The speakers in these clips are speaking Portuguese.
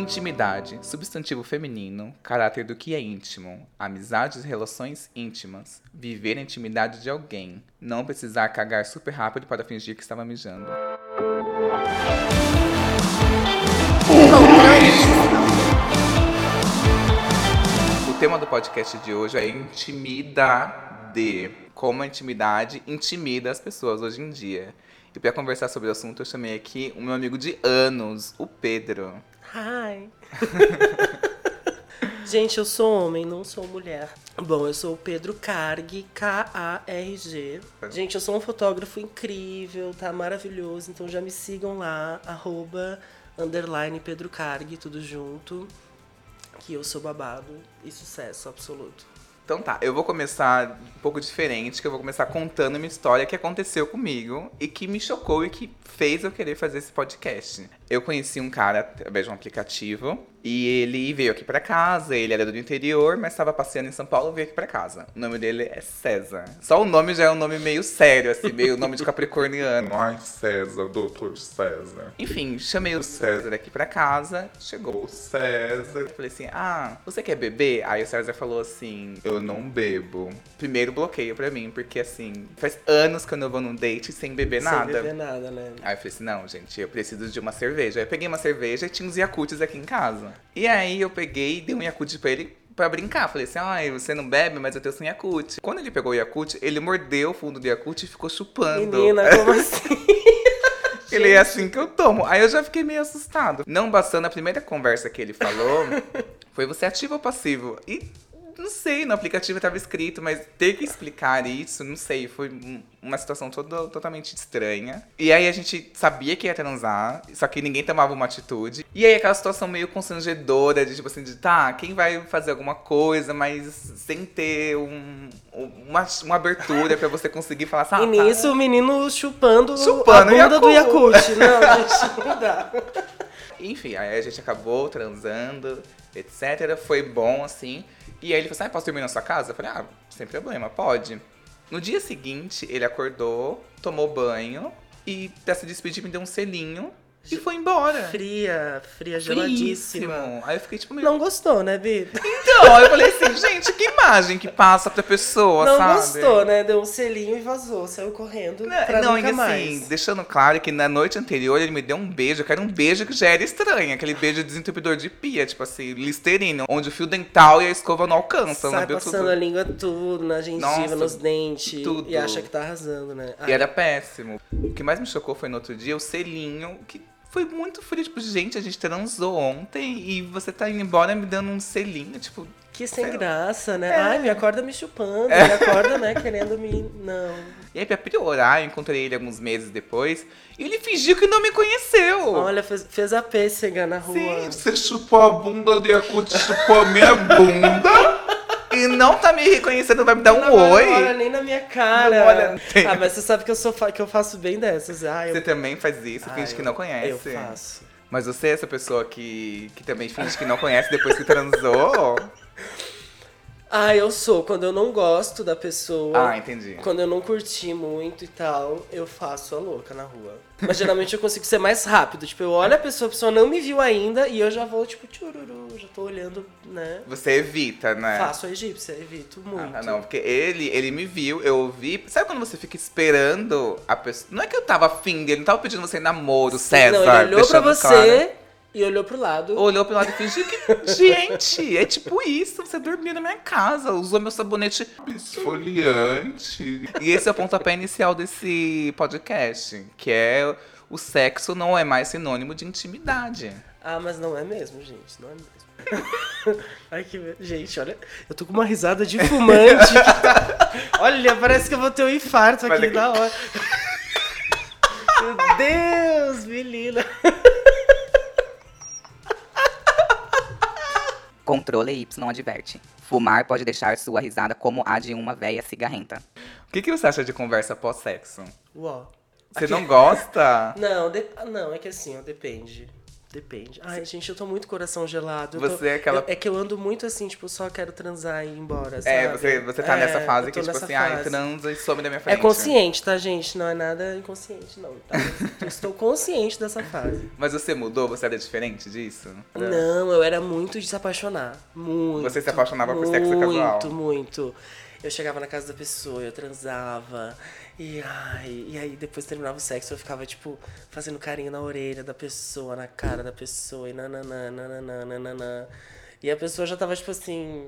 Intimidade, substantivo feminino, caráter do que é íntimo, amizades e relações íntimas, viver a intimidade de alguém, não precisar cagar super rápido para fingir que estava mijando. O tema do podcast de hoje é intimidade. Como a intimidade intimida as pessoas hoje em dia. E para conversar sobre o assunto, eu chamei aqui o meu amigo de anos, o Pedro. Hi! Gente, eu sou homem, não sou mulher. Bom, eu sou o Pedro Carg, K-A-R-G. Gente, eu sou um fotógrafo incrível, tá maravilhoso. Então já me sigam lá, arroba, underline Pedro Carg, tudo junto. Que eu sou babado e sucesso absoluto. Então tá, eu vou começar um pouco diferente, que eu vou começar contando uma história que aconteceu comigo e que me chocou e que fez eu querer fazer esse podcast. Eu conheci um cara através de um aplicativo e ele veio aqui para casa, ele era do interior, mas estava passeando em São Paulo e veio aqui para casa. O nome dele é César. Só o nome já é um nome meio sério, assim, meio nome de capricorniano. Ai, César, doutor César. Enfim, chamei o César aqui para casa, chegou o César. Falei assim: Ah, você quer beber? Aí o César falou assim: Eu não bebo. Primeiro bloqueio pra mim, porque assim, faz anos que eu não vou num date sem beber Sem nada. beber nada, né? Aí eu falei assim, não, gente, eu preciso de uma cerveja. Aí eu peguei uma cerveja e tinha uns Yakuts aqui em casa. E aí eu peguei e dei um Yakut pra ele pra brincar. Falei assim, ai, você não bebe, mas eu tenho um Yakut. Quando ele pegou o Yakut, ele mordeu o fundo do Yakut e ficou chupando. Menina, como assim? Ele é assim que eu tomo. Aí eu já fiquei meio assustado. Não bastando, a primeira conversa que ele falou foi você ativo ou passivo? E não sei, no aplicativo estava escrito, mas ter que explicar isso, não sei, foi um- uma situação toda, totalmente estranha. E aí a gente sabia que ia transar, só que ninguém tomava uma atitude. E aí aquela situação meio constrangedora de tipo assim, de tá, quem vai fazer alguma coisa, mas sem ter um, uma, uma abertura pra você conseguir falar assim, ah, E nisso o menino chupando, Chupando a bunda do Yakult. Yakult. Não, gente, não dá. Enfim, aí a gente acabou transando, etc. Foi bom, assim. E aí ele falou assim, ah, posso dormir na sua casa? Eu falei, ah, sem problema, pode. No dia seguinte, ele acordou, tomou banho e pra se despedir me deu um selinho e foi embora. Fria, fria, geladíssima. Aí eu fiquei tipo, meio... Não gostou, né, Bi? Então, aí eu falei assim, gente, que imagem que passa pra pessoa, Não sabe? gostou, né? Deu um selinho e vazou. Saiu correndo pra Não, nunca e assim, mais. deixando claro que na noite anterior ele me deu um beijo, que era um beijo que já era estranho, aquele beijo desentupidor de pia, tipo assim, listerino, onde o fio dental e a escova não alcançam, Sai não passando tudo. a língua tudo, na gengiva, Nossa, nos dentes. tudo. E acha que tá arrasando, né? E era péssimo. O que mais me chocou foi no outro dia o selinho, que foi muito frio, tipo, gente, a gente transou ontem e você tá indo embora me dando um selinho, tipo, Que sem Sei graça, né? É. Ai, me acorda me chupando, me acorda, né, querendo me... Não. E aí, pra piorar, eu encontrei ele alguns meses depois e ele fingiu que não me conheceu. Olha, fez, fez a pêssega na rua. Sim, Você chupou a bunda de Yakut, chupou a minha bunda. E não tá me reconhecendo, vai me dar um Não, oi. Não olha nem na minha cara. Não olha- Ah, mas você sabe que eu, sou, que eu faço bem dessas. Ah, eu, Você também faz isso, Ah, finge que eu- não conhece. Eu faço. Mas você é essa pessoa que, que também finge que não conhece depois que transou? Ah, eu sou. Quando eu não gosto da pessoa, Ah, entendi. quando eu não curti muito e tal, eu faço a louca na rua. Mas geralmente eu consigo ser mais rápido. Tipo, eu olho a pessoa, a pessoa não me viu ainda e eu já vou, tipo, tchururu, já tô olhando, né? Você evita, né? Faço a egípcia, evito muito. Ah, não, porque ele, ele me viu, eu ouvi. Sabe quando você fica esperando a pessoa? Não é que eu tava afim dele, não tava pedindo você namoro, César. não, ele olhou pra você claro. E olhou pro lado. Olhou pro lado e fingiu que. Gente, é tipo isso. Você dormiu na minha casa, usou meu sabonete. Esfoliante. E esse é o pontapé inicial desse podcast, que é o sexo não é mais sinônimo de intimidade. Ah, mas não é mesmo, gente. Não é mesmo. Ai, que. Gente, olha. Eu tô com uma risada de fumante. olha, parece que eu vou ter um infarto aqui na hora. Meu Deus, menina. Controle Y adverte. Fumar pode deixar sua risada como a de uma véia cigarrenta. O que, que você acha de conversa pós-sexo? Uó. Você não gosta? Não, de- ah, não, é que assim, ó, depende. Depende. Ai, gente, eu tô muito coração gelado. Eu tô- Você é aquela- eu- é que eu ando muito assim, tipo, só quero transar e ir embora, sabe? É, você, você tá É, nessa fase que, tipo assim, ai, fase. transa e some da minha É frente. consciente, tá, gente? Não é nada inconsciente, não. Tá? Eu estou consciente dessa fase. Mas você mudou? Você era diferente disso? Não, eu era muito de se apaixonar. Muito. Você se apaixonava por sexo casual? Muito, muito. Eu chegava na casa da pessoa, eu transava. E, ai, e aí depois terminava o sexo, eu ficava, tipo, fazendo carinho na orelha da pessoa, na cara da pessoa, e nananã, nananã, nananã. E a pessoa já tava, tipo assim,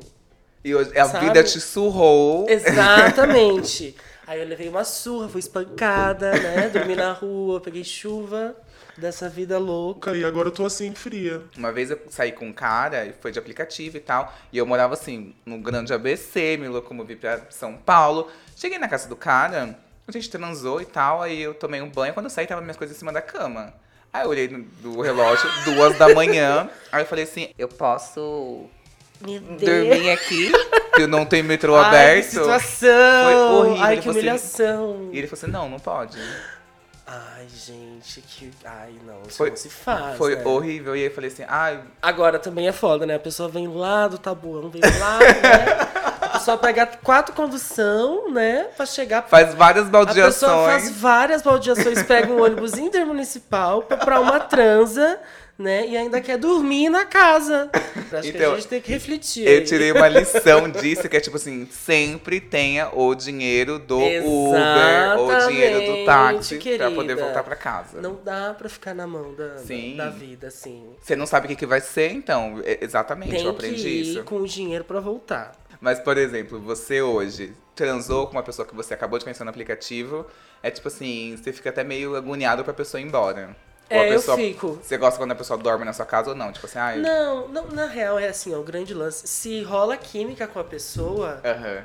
E hoje, a Sabe? vida te surrou. Exatamente. Aí eu levei uma surra, fui espancada, né? Dormi na rua, peguei chuva dessa vida louca. E agora eu tô assim, fria. Uma vez eu saí com um cara, e foi de aplicativo e tal, e eu morava assim, no grande ABC, me locomovi pra São Paulo. Cheguei na casa do cara, a gente transou e tal, aí eu tomei um banho, quando eu saí tava minhas coisas em cima da cama. Aí eu olhei no do relógio, duas da manhã, aí eu falei assim, Eu posso dormir aqui, que eu não tenho metrô Ai, que aberto. situação! Foi horrível, Ai, ele que assim- humilhação! E ele falou assim, não, não pode. Ai, gente, que. Ai, não, isso Foi- não se faz. Foi né? horrível, e aí eu falei assim, ai, Agora também é foda, né? A pessoa vem lá do tabuão, vem lá, né? Pessoa pega quatro condução, né? Pra chegar faz várias A pessoa baldeações. faz várias baldeações, pega um ônibus intermunicipal pra uma transa, né? E ainda quer dormir na casa. Acho que Então, a gente tem que refletir. Eu tirei uma lição disso, que é tipo assim, sempre tenha o dinheiro do Uber ou o dinheiro do táxi pra querida. poder voltar pra casa. Não dá pra ficar na mão da, Sim. da vida, assim. Você não sabe o que, que vai ser, então. É- Exatamente, Tem eu que aprendi ir isso. com o dinheiro pra voltar. Mas, por exemplo, você hoje transou com uma pessoa que você acabou de conhecer no aplicativo, é tipo assim, você fica até meio agoniado pra pessoa ir embora. É, eu pessoa, fico. Você gosta quando a pessoa dorme na sua casa ou não? Tipo assim, ai. Não, não, na real é assim, ó, o grande lance. Se rola química com a pessoa, Aham.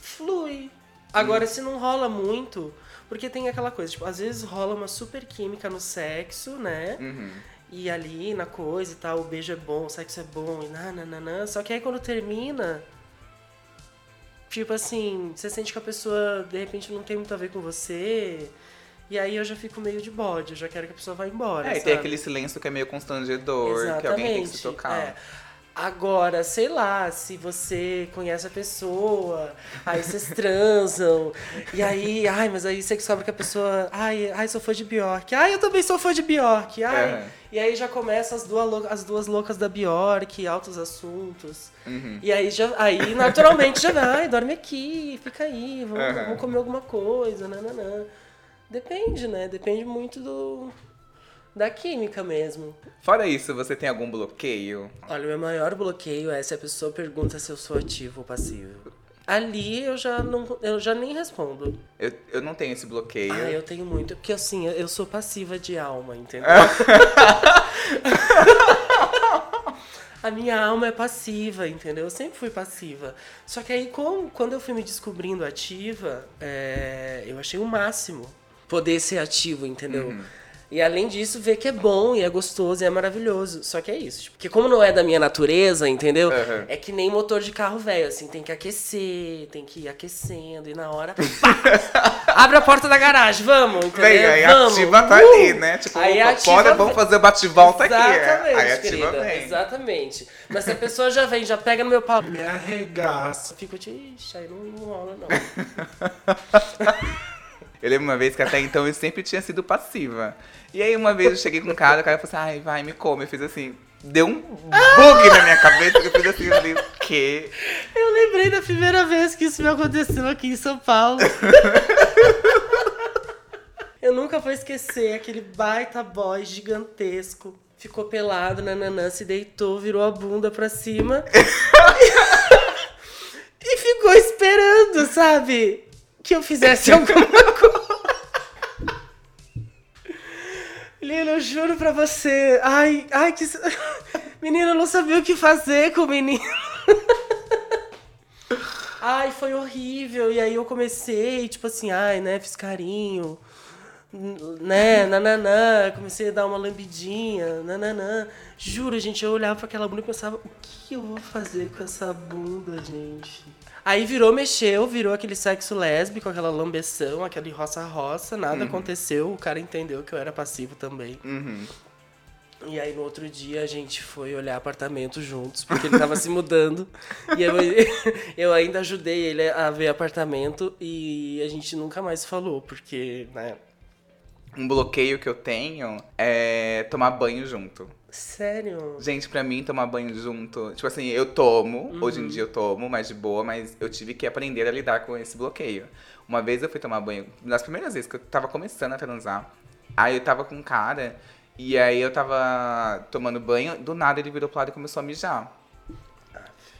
flui. Agora, se não rola muito, porque tem aquela coisa, tipo, às vezes rola uma super química no sexo, né? Uhum. E ali na coisa e tal, o beijo é bom, o sexo é bom, e nananana. Só que aí quando termina, tipo assim, você sente que a pessoa de repente não tem muito a ver com você. E aí eu já fico meio de bode, eu já quero que a pessoa vá embora. É, sabe? tem aquele silêncio que é meio constrangedor, que alguém tem que se tocar. é. Agora, sei lá, se você conhece a pessoa, aí vocês transam, e aí, ai, mas aí você descobre que a pessoa, ai, ai, sou fã de Bjork, ai, eu também sou fã de Bjork, ai. É. E aí já começa as duas, as duas loucas da Bjork, altos assuntos. Uhum. E aí, já, aí naturalmente já vai, ai, dorme aqui, fica aí, vamos, Aham. vamos comer alguma coisa, nananã. Depende, né? Depende muito do, da química mesmo. Fora isso, você tem algum bloqueio? Olha, o meu maior bloqueio é se a pessoa pergunta se eu sou ativo ou passivo. Ali eu já não, eu já nem respondo. Eu, eu não tenho esse bloqueio. Ah, eu tenho muito, porque assim, eu- eu sou passiva de alma, entendeu? a minha alma é passiva, entendeu? Eu sempre fui passiva. Só que aí, com- quando eu fui me descobrindo ativa, é, eu achei o máximo poder ser ativo, entendeu? Uhum. E além disso, ver que é bom e é gostoso e é maravilhoso. Só que é isso. Tipo, porque como não é da minha natureza, entendeu? Uhum. É que nem motor de carro velho, assim, tem que aquecer, tem que ir aquecendo, e na hora. pá! abre a porta da garagem, vamos, entendeu? Vem, aí vamos. ativa tá Uh! ali, né? Tipo, Aí ativa bora, vamos fazer o bate-volta aqui. é. Exatamente, Aí ativa querida, bem. Exatamente. Mas se a pessoa já vem, já pega no meu pau, Me arregaça. fico, ixi, aí não, não rola, não. Eu lembro uma vez que até então eu sempre tinha sido passiva. E aí uma vez eu cheguei com um cara, o cara falou assim, ai, vai, me come. Eu fiz assim, deu um bug na minha cabeça, que eu fiz assim, eu falei, o quê? Eu lembrei da primeira vez que isso me aconteceu aqui em São Paulo. Eu nunca vou esquecer aquele baita boy gigantesco. Ficou pelado, nananã, se deitou, virou a bunda pra cima. e ficou esperando, sabe? Que eu fizesse alguma coisa. Menina, eu juro pra você. Ai, ai, que. Menina, eu não sabia o que fazer com o menino. Ai, foi horrível. E aí eu comecei, tipo assim, ai, né, fiz carinho. Né, nananã, comecei a dar uma lambidinha, nananã. Juro, gente, eu olhava pra aquela bunda e pensava, o que eu vou fazer com essa bunda, gente? Aí virou, mexeu, virou aquele sexo lésbico, aquela lambeção, aquele roça-roça, nada aconteceu, o cara entendeu que eu era passivo também. Uhum. E aí no outro dia a gente foi olhar apartamento juntos, porque ele tava se mudando. E eu, eu ainda ajudei ele a ver apartamento e a gente nunca mais falou, porque, né? Um bloqueio que eu tenho é tomar banho junto. Sério? Gente, pra mim, tomar banho junto. Tipo assim, eu tomo, Uhum. hoje em dia eu tomo, mais de boa, mas eu tive que aprender a lidar com esse bloqueio. Uma vez eu fui tomar banho, nas primeiras vezes que eu tava começando a transar, aí eu tava com um cara, e aí eu tava tomando banho, do nada ele virou pro lado e começou a mijar.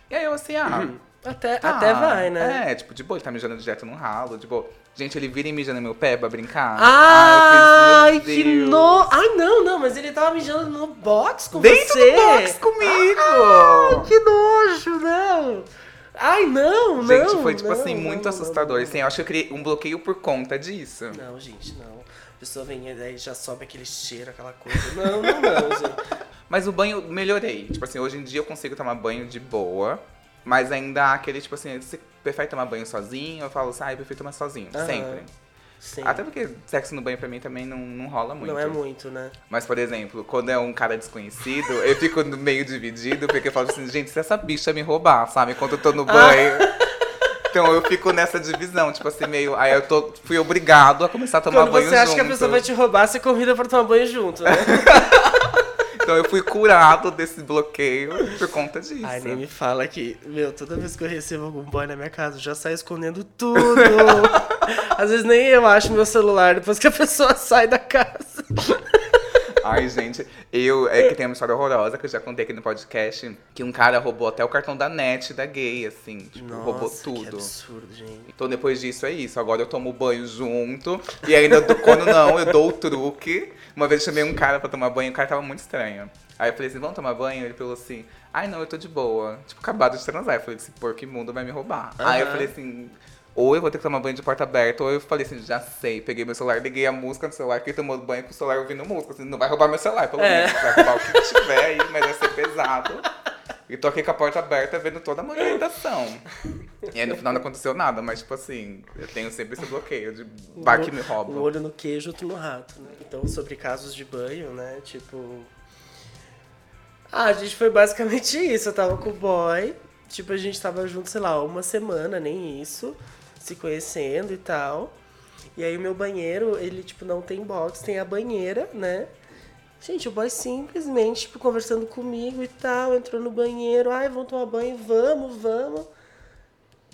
E aí eu assim, ah. Até, tá, até vai, né? É, tipo, de boa, ele tá mijando direto no ralo, de boa. Gente, ele vira e mija no meu pé pra brincar. Ai, fiz, meu que no... Ai, não, não, mas ele tava mijando no box com Dentro você. do box comigo! Ai, que nojo, não. Ai, não, não. Gente, foi tipo não, assim, muito não, assustador. não. Assim, eu acho que eu criei um bloqueio por conta disso. Não, gente, não. A pessoa vem e daí já sobe aquele cheiro, aquela coisa. Não, não, não, gente. Mas o banho melhorei. Tipo assim, hoje em dia eu consigo tomar banho de boa. Mas ainda há aquele, tipo assim, você prefere tomar banho sozinho? Eu falo assim, ah, eu prefiro tomar sozinho, Aham. sempre. Sim. Até porque sexo no banho pra mim também não, não rola muito. Não é muito, né? Mas, por exemplo, quando é um cara desconhecido, eu fico meio dividido, porque eu falo assim, gente, se essa bicha me roubar, sabe? Enquanto eu tô no banho. Então eu fico nessa divisão, tipo assim, meio. Aí eu tô, fui obrigado a começar a tomar Quando banho você acha junto. que a pessoa vai te roubar, você convida pra tomar banho junto, né? Então eu fui curado desse bloqueio por conta disso. Ai, nem me fala que, meu, toda vez que eu recebo algum boy na minha casa, eu já saio escondendo tudo. Às vezes nem eu acho meu celular depois que a pessoa sai da casa. Ai, gente, eu. É que tem uma história horrorosa que eu já contei aqui no podcast. Que um cara roubou até o cartão da net da gay, assim. Tipo, roubou Nossa, Que tudo. absurdo, gente. Então depois disso é isso. Agora eu tomo banho junto. E ainda do- quando não, eu dou o truque. Uma vez eu chamei um cara pra tomar banho, o cara tava muito estranho. Aí eu falei assim, vamos tomar banho? Ele falou assim, ai não, eu tô de boa. Tipo, acabado de transar. Eu falei, esse porco imundo vai me roubar. Aí eu falei assim, ou eu vou ter que tomar banho de porta aberta, ou eu falei assim, já sei. Peguei meu celular, liguei a música no celular, que tomou banho com o celular ouvindo música. Assim, não vai roubar meu celular, pelo É. menos. Vai roubar o que tiver aí, mas vai ser pesado. E tô aqui com a porta aberta vendo toda a movimentação. E aí no final não aconteceu nada, mas tipo assim, eu tenho sempre esse bloqueio de bar que me Um rouba. olho no queijo, outro no rato, né? Então, sobre casos de banho, né? Tipo. Ah, a gente foi basicamente isso. Eu tava com o boy. Tipo, a gente tava junto, sei lá, uma semana, nem isso. Se conhecendo e tal. E aí o meu banheiro, ele, tipo, não tem box, tem a banheira, né? Gente, o boy simplesmente, tipo, conversando comigo e tal, entrou no banheiro, ai, vamos tomar banho, vamos, vamos.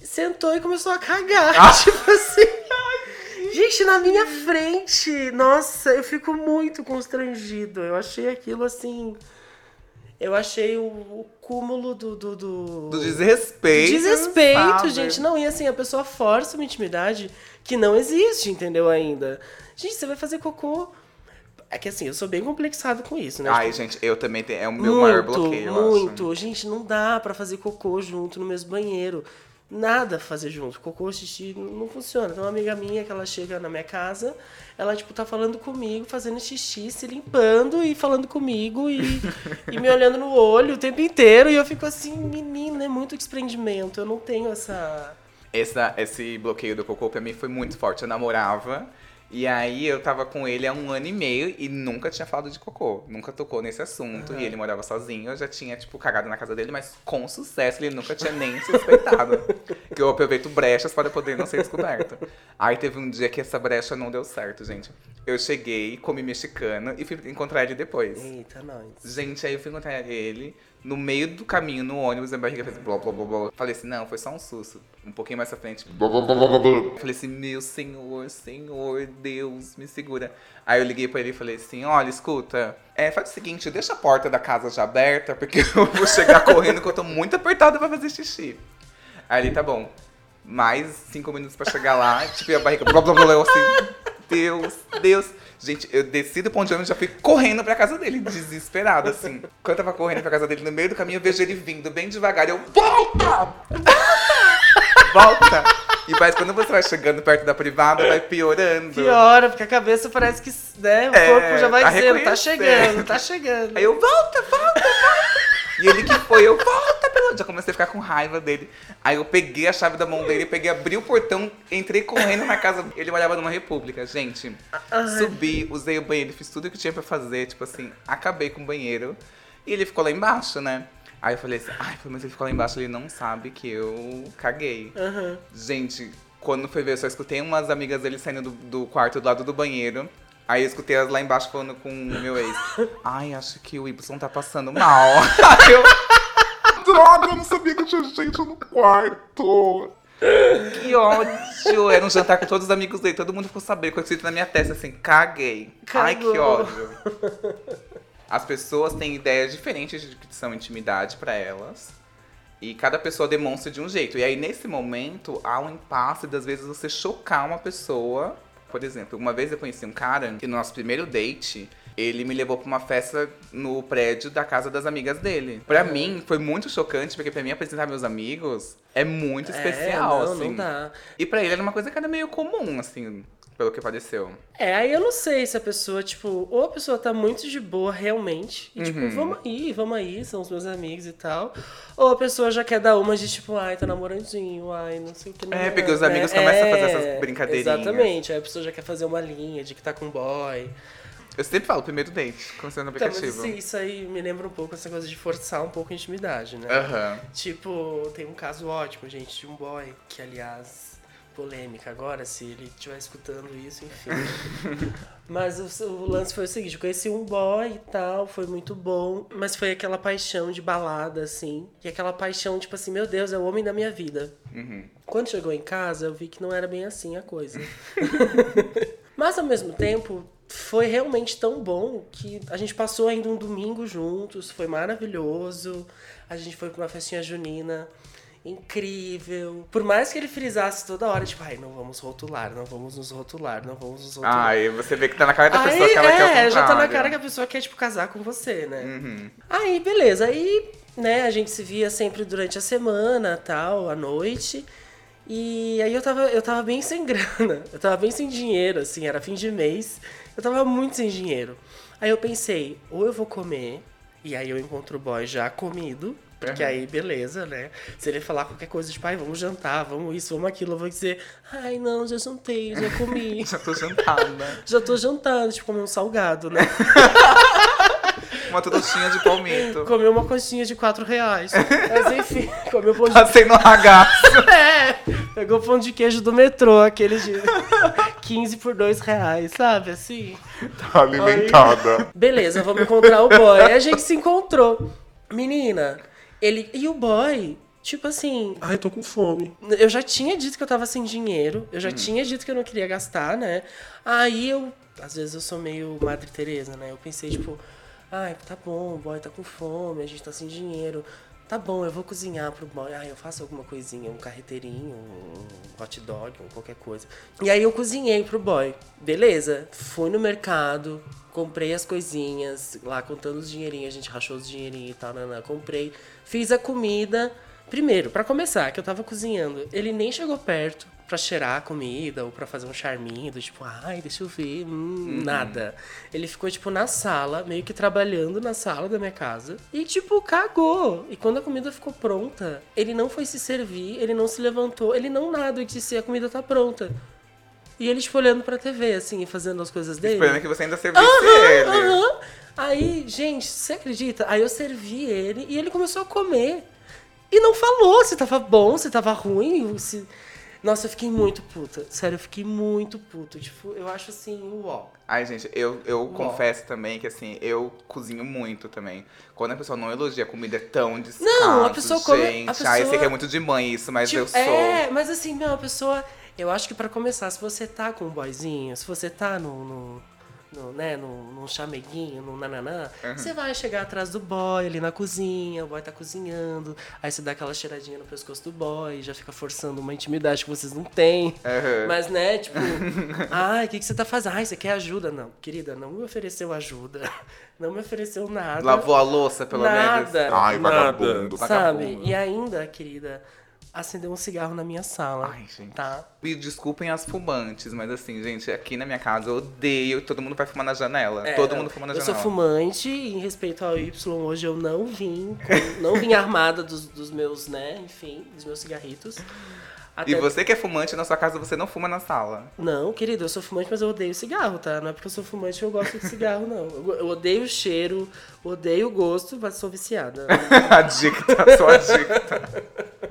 Sentou e começou a cagar. Tipo assim. Gente, na minha frente. Nossa, eu fico muito constrangido. Eu achei aquilo assim. Eu achei o, o cúmulo do. Do, do, Do desrespeito. desrespeito, sabe? gente. Não, e assim, a pessoa força uma intimidade que não existe, entendeu? Ainda. Gente, você vai fazer cocô. É que assim, eu sou bem complexado com isso, né? Ai, gente, eu também tenho. É o meu maior bloqueio, eu muito. Gente, não dá pra fazer cocô junto no mesmo banheiro. Nada fazer junto. Cocô, xixi, não funciona. Tem uma amiga minha que ela chega na minha casa, ela, tipo, tá falando comigo, fazendo xixi, se limpando e falando comigo e, e me olhando no olho o tempo inteiro. E eu fico assim, menina, é muito desprendimento. Eu não tenho essa. Essa, esse bloqueio do cocô pra mim foi muito forte. Eu namorava. E aí eu tava com ele há um ano e meio e nunca tinha falado de cocô. Nunca tocou nesse assunto. E ele morava sozinho. Eu já tinha, tipo, cagado na casa dele, mas com sucesso. Ele nunca tinha nem suspeitado. que eu aproveito brechas para poder não ser descoberto. Aí teve um dia que essa brecha não deu certo, gente. Eu cheguei, comi mexicano e fui encontrar ele depois. Eita, nós. Gente, aí eu fui encontrar ele no meio do caminho, no ônibus, a barriga fez blá blá blá blá. Falei assim, não, foi só um susto. Um pouquinho mais pra frente. Falei assim, meu senhor, senhor, Deus, me segura. Aí eu liguei pra ele e falei assim, olha, escuta, é, faz o seguinte, deixa a porta da casa já aberta, porque eu vou chegar correndo que eu tô muito apertada pra fazer xixi. Aí ele, tá bom. Mais cinco minutos pra chegar lá, tipo, e a barriga blá blá blá, eu assim, Deus, Deus. Gente, eu desci do ponto de ônibus e já fui correndo pra casa dele, desesperado, assim. Quando eu tava correndo pra casa dele, no meio do caminho, eu vejo ele vindo bem devagar. Eu, volta! Volta! E mas quando você vai chegando perto da privada, vai piorando. Piora, porque a cabeça parece que né, o É, corpo já vai tá dizendo, tá chegando, tá chegando. Aí eu, volta, volta, volta! E ele que foi, eu, volta, pelo já comecei a ficar com raiva dele. Aí eu peguei a chave da mão dele, peguei, abri o portão, entrei correndo na casa. Ele morava numa república, gente. Subi, usei o banheiro, fiz tudo o que tinha pra fazer, tipo assim, acabei com o banheiro. E ele ficou lá embaixo, né? Aí eu falei assim, ai, mas ele ficou lá embaixo, ele não sabe que eu caguei. Aham. Gente, quando foi ver, eu só escutei umas amigas dele saindo do, do quarto do lado do banheiro. Aí eu escutei elas lá embaixo falando com o meu ex. Ai, acho que o Y tá passando mal. Aí eu, Droga, eu não sabia que tinha gente no quarto. que ódio. Era um jantar com todos os amigos dele. Todo mundo ficou sabendo. Com escrito na minha testa assim, caguei. Ai, que Cagou. ódio. As pessoas têm ideias diferentes de que são intimidade pra elas. E cada pessoa demonstra de um jeito. E aí, nesse momento, há um impasse das vezes você chocar uma pessoa. Por exemplo, uma vez eu conheci um cara que no nosso primeiro date, ele me levou pra uma festa no prédio da casa das amigas dele. Pra mim, foi muito chocante, porque pra mim apresentar meus amigos é muito especial, é, não, assim. não dá. E pra ele era uma coisa que era meio comum, assim, pelo que pareceu. É, aí eu não sei se a pessoa, tipo, ou a pessoa tá muito de boa realmente, e tipo, Uhum. vamos aí, vamos aí, são os meus amigos e tal. Ou a pessoa já quer dar uma de tipo, ai, tá namorandinho, ai, não sei o que. É, não, porque os né? amigos começam a fazer É, essas brincadeirinhas. Exatamente, aí a pessoa já quer fazer uma linha de que tá com boy. Eu sempre falo, primeiro date, começando no Então, mas aplicativo. isso, isso aí me lembra um pouco essa coisa de forçar um pouco a intimidade, né? Aham. Tipo, tem um caso ótimo, gente, de um boy, que aliás, polêmica agora, se ele estiver escutando isso, enfim. mas o, o lance foi o seguinte, eu conheci um boy e tal, foi muito bom, mas foi aquela paixão de balada, assim. E aquela paixão, tipo assim, meu Deus, é o homem da minha vida. Uhum. Quando chegou em casa, eu vi que não era bem assim a coisa. Mas ao mesmo tempo, foi realmente tão bom que a gente passou ainda um domingo juntos, foi maravilhoso. A gente foi pra uma festinha junina incrível. Por mais que ele frisasse toda hora, tipo, ai, não vamos rotular, não vamos nos rotular, não vamos nos rotular. Ai, você vê que tá na cara da Aí, pessoa que ela quer o é, já tá na cara que a pessoa quer, tipo, casar com você, né? Uhum. Aí, beleza. Aí, né, a gente se via sempre durante a semana, tal, à noite. E aí eu tava, eu tava bem sem grana. Eu tava bem sem dinheiro, assim, era fim de mês. Eu tava muito sem dinheiro. Aí eu pensei, ou eu vou comer, e aí eu encontro o boy já comido. Porque Uhum. aí, beleza, né? Se ele falar qualquer coisa, tipo, ai, vamos jantar, vamos isso, vamos aquilo, eu vou dizer, ai, não, já jantei, já comi. Já tô jantada. já tô jantando, tipo, comer um salgado, né? Uma trouxinha de palmito. Comer uma coxinha de 4 reais. Mas enfim, comeu pão de Passei no ragaço. É, pegou pão de queijo do metrô, aquele de 15 por 2 reais, sabe? Assim. Tá alimentada. Beleza, vamos encontrar o boy. Aí a gente se encontrou. Menina, ele. E o boy, tipo assim. Ai, tô com fome. Eu já tinha dito que eu tava sem dinheiro. Eu já tinha dito que eu não queria gastar, né? Aí eu. Às vezes eu sou meio Madre Teresa, né? Eu pensei, tipo, ai, tá bom, o boy tá com fome, a gente tá sem dinheiro. Tá bom, eu vou cozinhar pro boy. Ai, eu faço alguma coisinha, um carreteirinho, um hot dog, ou qualquer coisa. E aí eu cozinhei pro boy. Beleza. Fui no mercado, comprei as coisinhas, lá contando os dinheirinhos, a gente rachou os dinheirinhos e tal, nanã. Comprei, fiz a comida. Primeiro, pra começar, que eu tava cozinhando, ele nem chegou perto pra cheirar a comida ou pra fazer um charminho, do tipo, ai, deixa eu ver, hum, nada. Ele ficou, tipo, na sala, meio que trabalhando na sala da minha casa, e, tipo, cagou. E quando a comida ficou pronta, ele não foi se servir, ele não se levantou, ele não nada, e disse, a comida tá pronta. E ele, tipo, olhando pra TV, assim, e fazendo as coisas dele. Esperando que você ainda servisse ele. Aham. Aí, gente, você acredita? Aí eu servi ele e ele começou a comer. E não falou se tava bom, se tava ruim, se... Nossa, eu fiquei muito puta. Sério, eu fiquei muito puto. Tipo, eu acho assim, uó. Ai, gente, eu, eu confesso também que, assim, eu cozinho muito também. Quando a pessoa não elogia a comida é tão descaso, Não, a pessoa come- a gente. Ai, eu pessoa- sei que é muito de mãe isso, mas Tipo, eu sou... É, mas assim, meu, a pessoa. Eu acho que pra começar, se você tá com um boyzinho, se você tá no. no, no né, num, num chameguinho, num nananã, você vai chegar atrás do boy ali na cozinha, o boy tá cozinhando, aí você dá aquela cheiradinha no pescoço do boy, já fica forçando uma intimidade que vocês não têm. Aham. Mas, né, tipo, ai, o que, que você tá fazendo? Ai, você quer ajuda? Não, querida, não me ofereceu ajuda. Não me ofereceu nada. Lavou a louça, pelo menos. Nada. Ai, nada. vagabundo. Sabe? Vagabundo. E ainda, querida, acender um cigarro na minha sala. Ai, gente. Tá? Me desculpem as fumantes, mas assim, gente, aqui na minha casa eu odeio. Todo mundo vai fumar na janela. É, todo mundo fuma na eu janela. sou fumante e em respeito ao Y, hoje eu não vim, com- não vim armada dos, dos meus, né, enfim, dos meus cigarritos. E Até- você que é fumante, na sua casa você não fuma na sala. Não, querido, eu sou fumante, mas eu odeio cigarro, tá? Não é porque eu sou fumante que eu gosto de cigarro, não. Eu, eu odeio o cheiro, odeio o gosto, mas sou viciada. a dicta, só a dicta.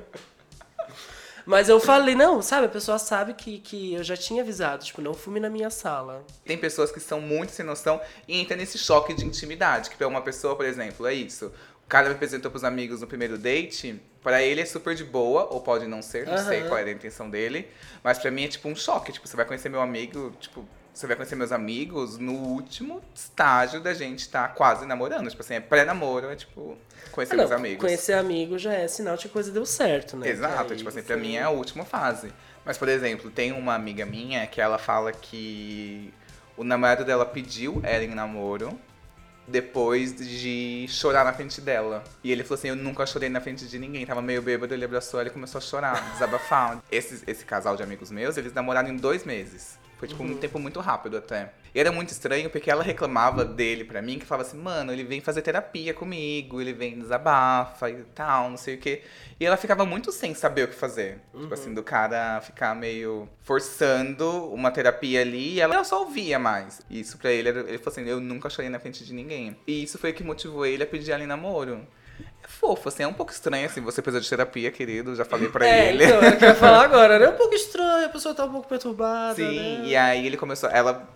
Mas eu falei, não, sabe, a pessoa sabe que, que eu já tinha avisado, tipo, não fume na minha sala. Tem pessoas que são muito sem noção e entra nesse choque de intimidade. Que pra uma pessoa, por exemplo, é isso. O cara me apresentou pros amigos no primeiro date. Pra ele é super de boa, ou pode não ser, não sei Aham. qual era a intenção dele. Mas pra mim é tipo um choque. Tipo, você vai conhecer meu amigo, tipo, você vai conhecer meus amigos no último estágio da gente tá quase namorando. Tipo assim, é pré-namoro, é tipo, conhecer Ah, não, meus amigos. conhecer amigo já é sinal de que a coisa deu certo, né? Exato, Que aí tipo assim, pra foi- mim é a última fase. Mas, por exemplo, tem uma amiga minha que ela fala que o namorado dela pediu ela em namoro depois de chorar na frente dela. E ele falou assim: Eu nunca chorei na frente de ninguém. Tava meio bêbado, ele abraçou ela e começou a chorar, desabafar. Esse, esse casal de amigos meus, eles namoraram em dois meses. Foi, tipo, um tempo muito rápido até. E era muito estranho porque ela reclamava dele pra mim, que falava assim, mano, ele vem fazer terapia comigo, ele vem desabafa e tal, não sei o quê. E ela ficava muito sem saber o que fazer. Tipo assim, do cara ficar meio forçando uma terapia ali e ela só ouvia mais. E isso pra ele, era- ele falou assim, eu nunca chorei na frente de ninguém. E isso foi o que motivou ele a pedir ela em namoro. É fofo, assim, é um pouco estranho, assim, você precisa de terapia, querido, já falei pra É, ele. então, eu quero falar agora, né? É um pouco estranho, a pessoa tá um pouco perturbada, Sim, né? e aí ele começou. Ela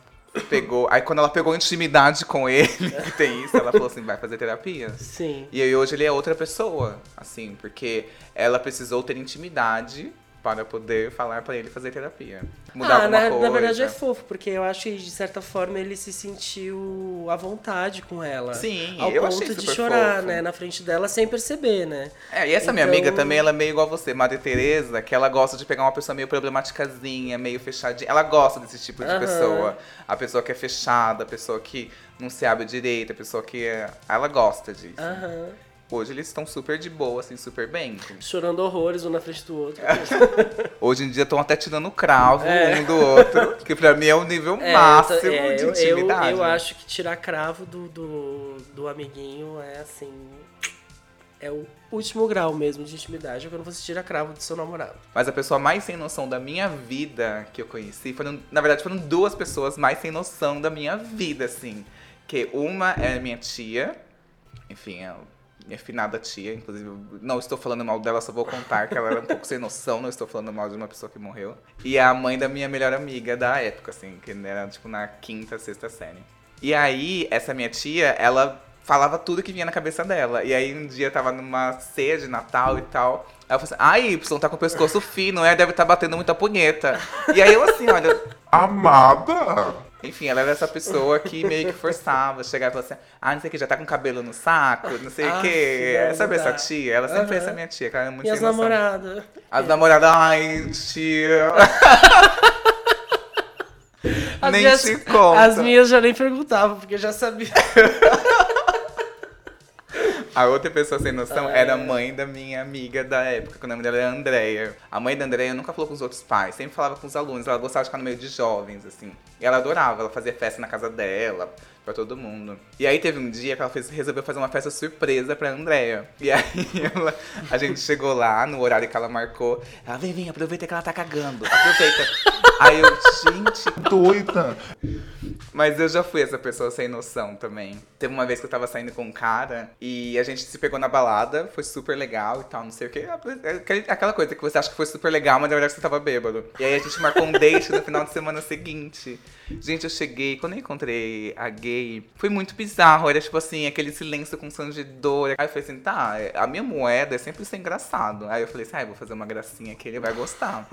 pegou. Aí quando ela pegou intimidade com ele, que tem isso, ela falou assim: vai fazer terapia. Sim. E aí hoje ele é outra pessoa, assim, porque ela precisou ter intimidade para poder falar pra ele fazer terapia. Mudar ah, alguma na, coisa. na verdade é fofo, porque eu acho que de certa forma ele se sentiu à vontade com ela. Sim, ao eu ponto achei de chorar, fofo. né, na frente dela sem perceber, né? É, e essa minha Então- amiga também, ela é meio igual você, Madre Teresa, que ela gosta de pegar uma pessoa meio problematicazinha, meio fechadinha. Ela gosta desse tipo de Aham. pessoa. A pessoa que é fechada, a pessoa que não se abre direito, a pessoa que é... Ela gosta disso. Aham. Hoje eles estão super de boa, assim, super bem. Chorando horrores um na frente do outro. Hoje em dia estão até tirando cravo É. um do outro, que pra mim é o nível É, máximo é, de intimidade. Eu, eu acho que tirar cravo do, do, do amiguinho é assim. É o último grau mesmo de intimidade, é quando você tira cravo do seu namorado. Mas a pessoa mais sem noção da minha vida que eu conheci, foram, na verdade, foram duas pessoas mais sem noção da minha vida, assim. Que uma é minha tia, enfim, é minha finada tia, inclusive, não estou falando mal dela, só vou contar que ela era um pouco sem noção, não estou falando mal de uma pessoa que morreu. E a mãe da minha melhor amiga da época, assim, que era tipo na quinta, sexta série. E aí, essa minha tia, ela falava tudo que vinha na cabeça dela. E aí um dia tava numa ceia de Natal e tal. Eu falei assim, ai, Y tá com o pescoço fino, é? Deve tá batendo muita punheta. E aí eu assim, olha, Amada! Enfim, ela era essa pessoa que meio que forçava, chegava e falava assim, ah, não sei o que, já tá com cabelo no saco, não sei o Ah, que. não, Sabe essa tia? Ela sempre foi essa minha tia, que ela era muito E as namoradas? As namoradas, ai, tia. Nem minhas- te conta. As minhas já nem perguntavam, porque já sabia. A outra pessoa sem noção era a mãe da minha amiga da época, que o nome dela era Andréia. A mãe da Andréia nunca falou com os outros pais, sempre falava com os alunos. Ela gostava de ficar no meio de jovens, assim. E ela adorava, ela fazia festa na casa dela, pra todo mundo. E aí teve um dia que ela fez- resolveu fazer uma festa surpresa pra Andréia. E aí ela- a gente chegou lá no horário que ela marcou. Ela, vem, vem, aproveita que ela tá cagando. Aproveita. aí eu, gente, Doida! mas eu já fui essa pessoa sem noção também. Teve uma vez que eu tava saindo com um cara e a gente se pegou na balada, foi super legal e tal, não sei o quê. Aquela coisa que você acha que foi super legal, mas na verdade você tava bêbado. E aí a gente marcou um date no final de semana seguinte. Gente, eu cheguei, quando eu encontrei a gay, foi muito bizarro. Era tipo assim, aquele silêncio constrangedor. Aí eu falei assim, tá, a minha moeda é sempre ser engraçado. Aí eu falei assim, ah, eu vou fazer uma gracinha que ele vai gostar.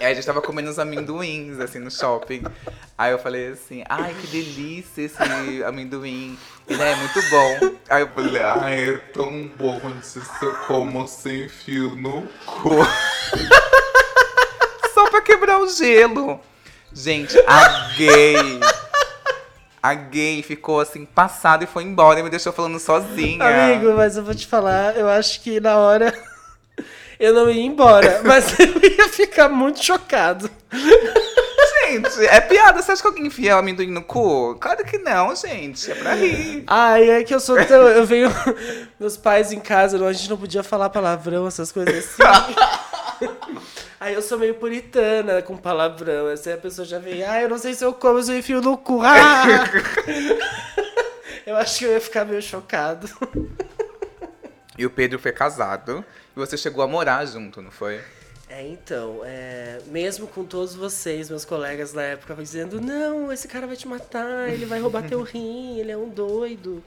Aí a gente tava comendo uns amendoins, assim, no shopping. Aí eu falei assim, ai, que delícia esse amendoim. Ele é muito bom. Aí eu falei, Ai, é tão bom quando você se como sem fio no cu. só pra quebrar o gelo. Gente, a gay. A gay ficou assim, passada e foi embora e me deixou falando sozinha. Amigo, mas eu vou te falar, eu acho que na hora. eu não ia embora, mas eu ia ficar muito chocado. Gente, é piada. Você acha que alguém enfia amendoim no cu? Claro que não, gente. É pra rir. Ai, é que eu sou tão. Eu venho. Meus pais em casa, não, a gente não podia falar palavrão, essas coisas assim. Aí eu sou meio puritana com palavrão. Assim a pessoa já vem, ah, eu não sei se eu como, se eu enfio no cu. Ah! eu acho que eu ia ficar meio chocado. E o Pedro foi casado. E você chegou a morar junto, não foi? É, então, é, mesmo com todos vocês, meus colegas da época, dizendo: não, esse cara vai te matar, ele vai roubar teu rim, ele é um doido.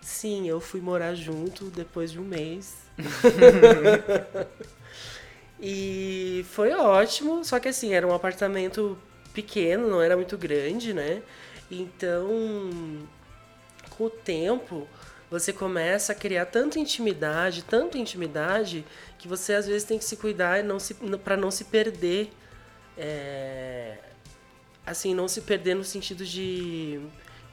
Sim, eu fui morar junto depois de um mês. e foi ótimo, só que assim, era um apartamento pequeno, não era muito grande, né? Então, com o tempo, você começa a criar tanta intimidade, tanta intimidade, que você às vezes tem que se cuidar para não se perder. É, assim, não se perder no sentido de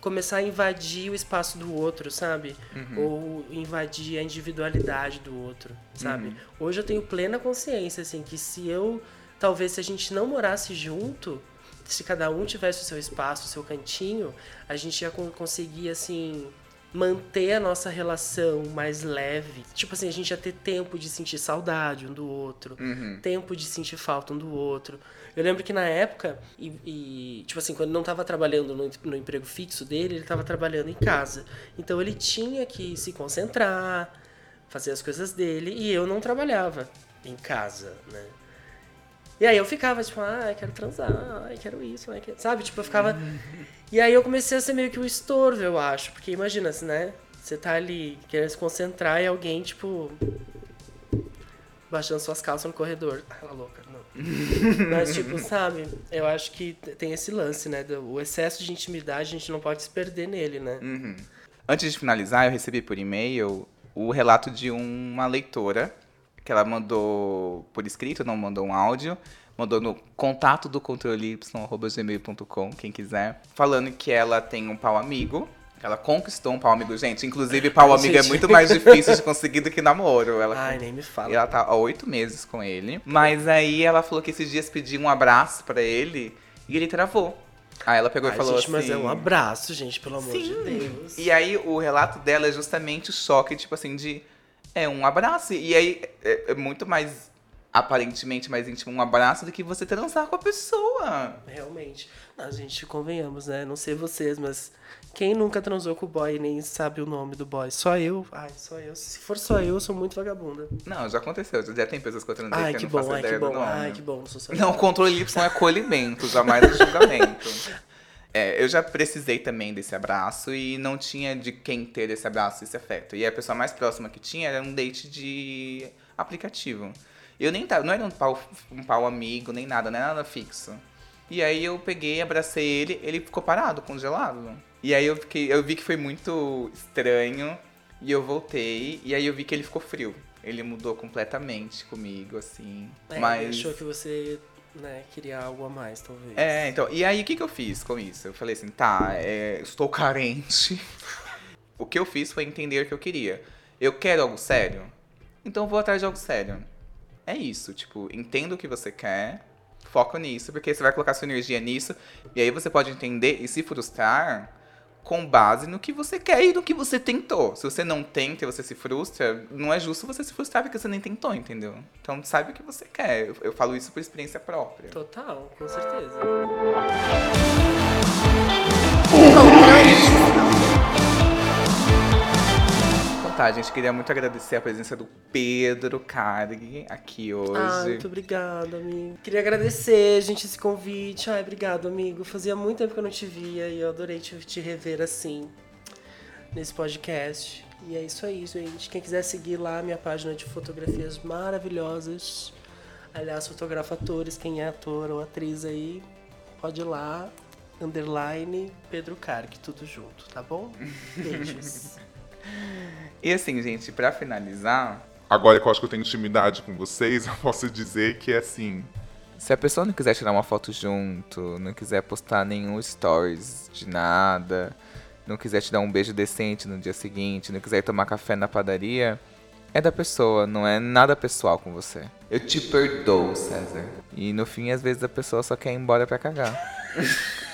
começar a invadir o espaço do outro, sabe? Uhum. Ou invadir a individualidade do outro, sabe? Uhum. Hoje eu tenho plena consciência, assim, que se eu. Talvez se a gente não morasse junto, se cada um tivesse o seu espaço, o seu cantinho, a gente ia conseguir, assim, manter a nossa relação mais leve. Tipo assim, a gente ia ter tempo de sentir saudade um do outro, Uhum. tempo de sentir falta um do outro. Eu lembro que na época, e, e, tipo assim, quando não estava trabalhando no, no emprego fixo dele, ele estava trabalhando em casa. Então ele tinha que se concentrar, fazer as coisas dele, e eu não trabalhava em casa, né? E aí eu ficava, tipo, ah, eu quero transar, ai, quero isso, ai, quero... sabe? Tipo, eu ficava. E aí eu comecei a ser meio que um estorvo, eu acho. Porque imagina, assim, né? Você tá ali querendo se concentrar e alguém, tipo. Baixando suas calças no corredor. Ela louca, não. Mas, tipo, sabe? Eu acho que tem esse lance, né? O excesso de intimidade, a gente não pode se perder nele, né? Uhum. Antes de finalizar, eu recebi por e-mail o relato de uma leitora que ela mandou por escrito, não mandou um áudio, mandou no contato do controle y@gmail.com, quem quiser, falando que ela tem um pau amigo. Ela conquistou um pau amigo, gente. Inclusive, pau amigo é gente. muito mais difícil de conseguir do que namoro. Ela Ai, nem me fala. e ela tá há oito meses com ele. Mas aí ela falou que esses dias pediu um abraço pra ele e ele travou. Aí ela pegou Ai, e falou gente, assim. mas é um abraço, gente, pelo amor de Deus. E aí o relato dela é justamente o choque, tipo assim, de. É um abraço. E aí é, é muito mais. Aparentemente mais íntimo um abraço do que você transar com a pessoa. Realmente. A gente, convenhamos, né? Não sei vocês, mas quem nunca transou com o boy e nem sabe o nome do boy? Só eu? Ai, só eu. Se for só eu, eu sou muito vagabunda. Não, já aconteceu. Já tem pessoas que eu transei Ai, que que não faço bom, ai, que do bom. nome. Ai, que bom, não sou só. Não, o controle Y é acolhimento, jamais é julgamento. É, eu já precisei também desse abraço e não tinha de quem ter esse abraço, esse afeto. E a pessoa mais próxima que tinha era um date de aplicativo. Eu nem tava, não era um pau, um pau amigo, nem nada, não era nada fixo. E aí eu peguei, abracei ele, ele ficou parado, congelado. E aí eu, fiquei, eu vi que foi muito estranho e eu voltei e aí eu vi que ele ficou frio. Ele mudou completamente comigo, assim. É, mas ele achou que você, né, queria algo a mais, talvez. é, então, e aí o que, que eu fiz com isso? Eu falei assim, tá, é, estou carente. o que eu fiz foi entender o que eu queria. Eu quero algo sério? Então eu vou atrás de algo sério. É isso, tipo, entenda o que você quer, foca nisso, porque você vai colocar sua energia nisso, e aí você pode entender e se frustrar com base no que você quer e no que você tentou. Se você não tenta e você se frustra, não é justo você se frustrar porque você nem tentou, entendeu? Então sabe o que você quer. Eu, eu falo isso por experiência própria. Total, com certeza. Tá, gente, queria muito agradecer a presença do Pedro Carg aqui hoje. Ah, muito obrigada, amigo. Queria agradecer, gente, esse convite. Ai, obrigado, amigo. Fazia muito tempo que eu não te via e eu adorei te, te rever assim nesse podcast. E é isso aí, gente. Quem quiser seguir lá minha página de fotografias maravilhosas. Aliás, fotografa atores, quem é ator ou atriz aí, pode ir lá. Underline Pedro Carg, tudo junto, tá bom? Beijos. E assim, gente, pra finalizar, Agora que eu acho que eu tenho intimidade com vocês, eu posso dizer que é assim. se a pessoa não quiser tirar uma foto junto, não quiser postar nenhum stories de nada, não quiser te dar um beijo decente no dia seguinte, não quiser tomar café na padaria, é da pessoa, não é nada pessoal com você. Eu te perdoo, César. E no fim, às vezes a pessoa só quer ir embora pra cagar.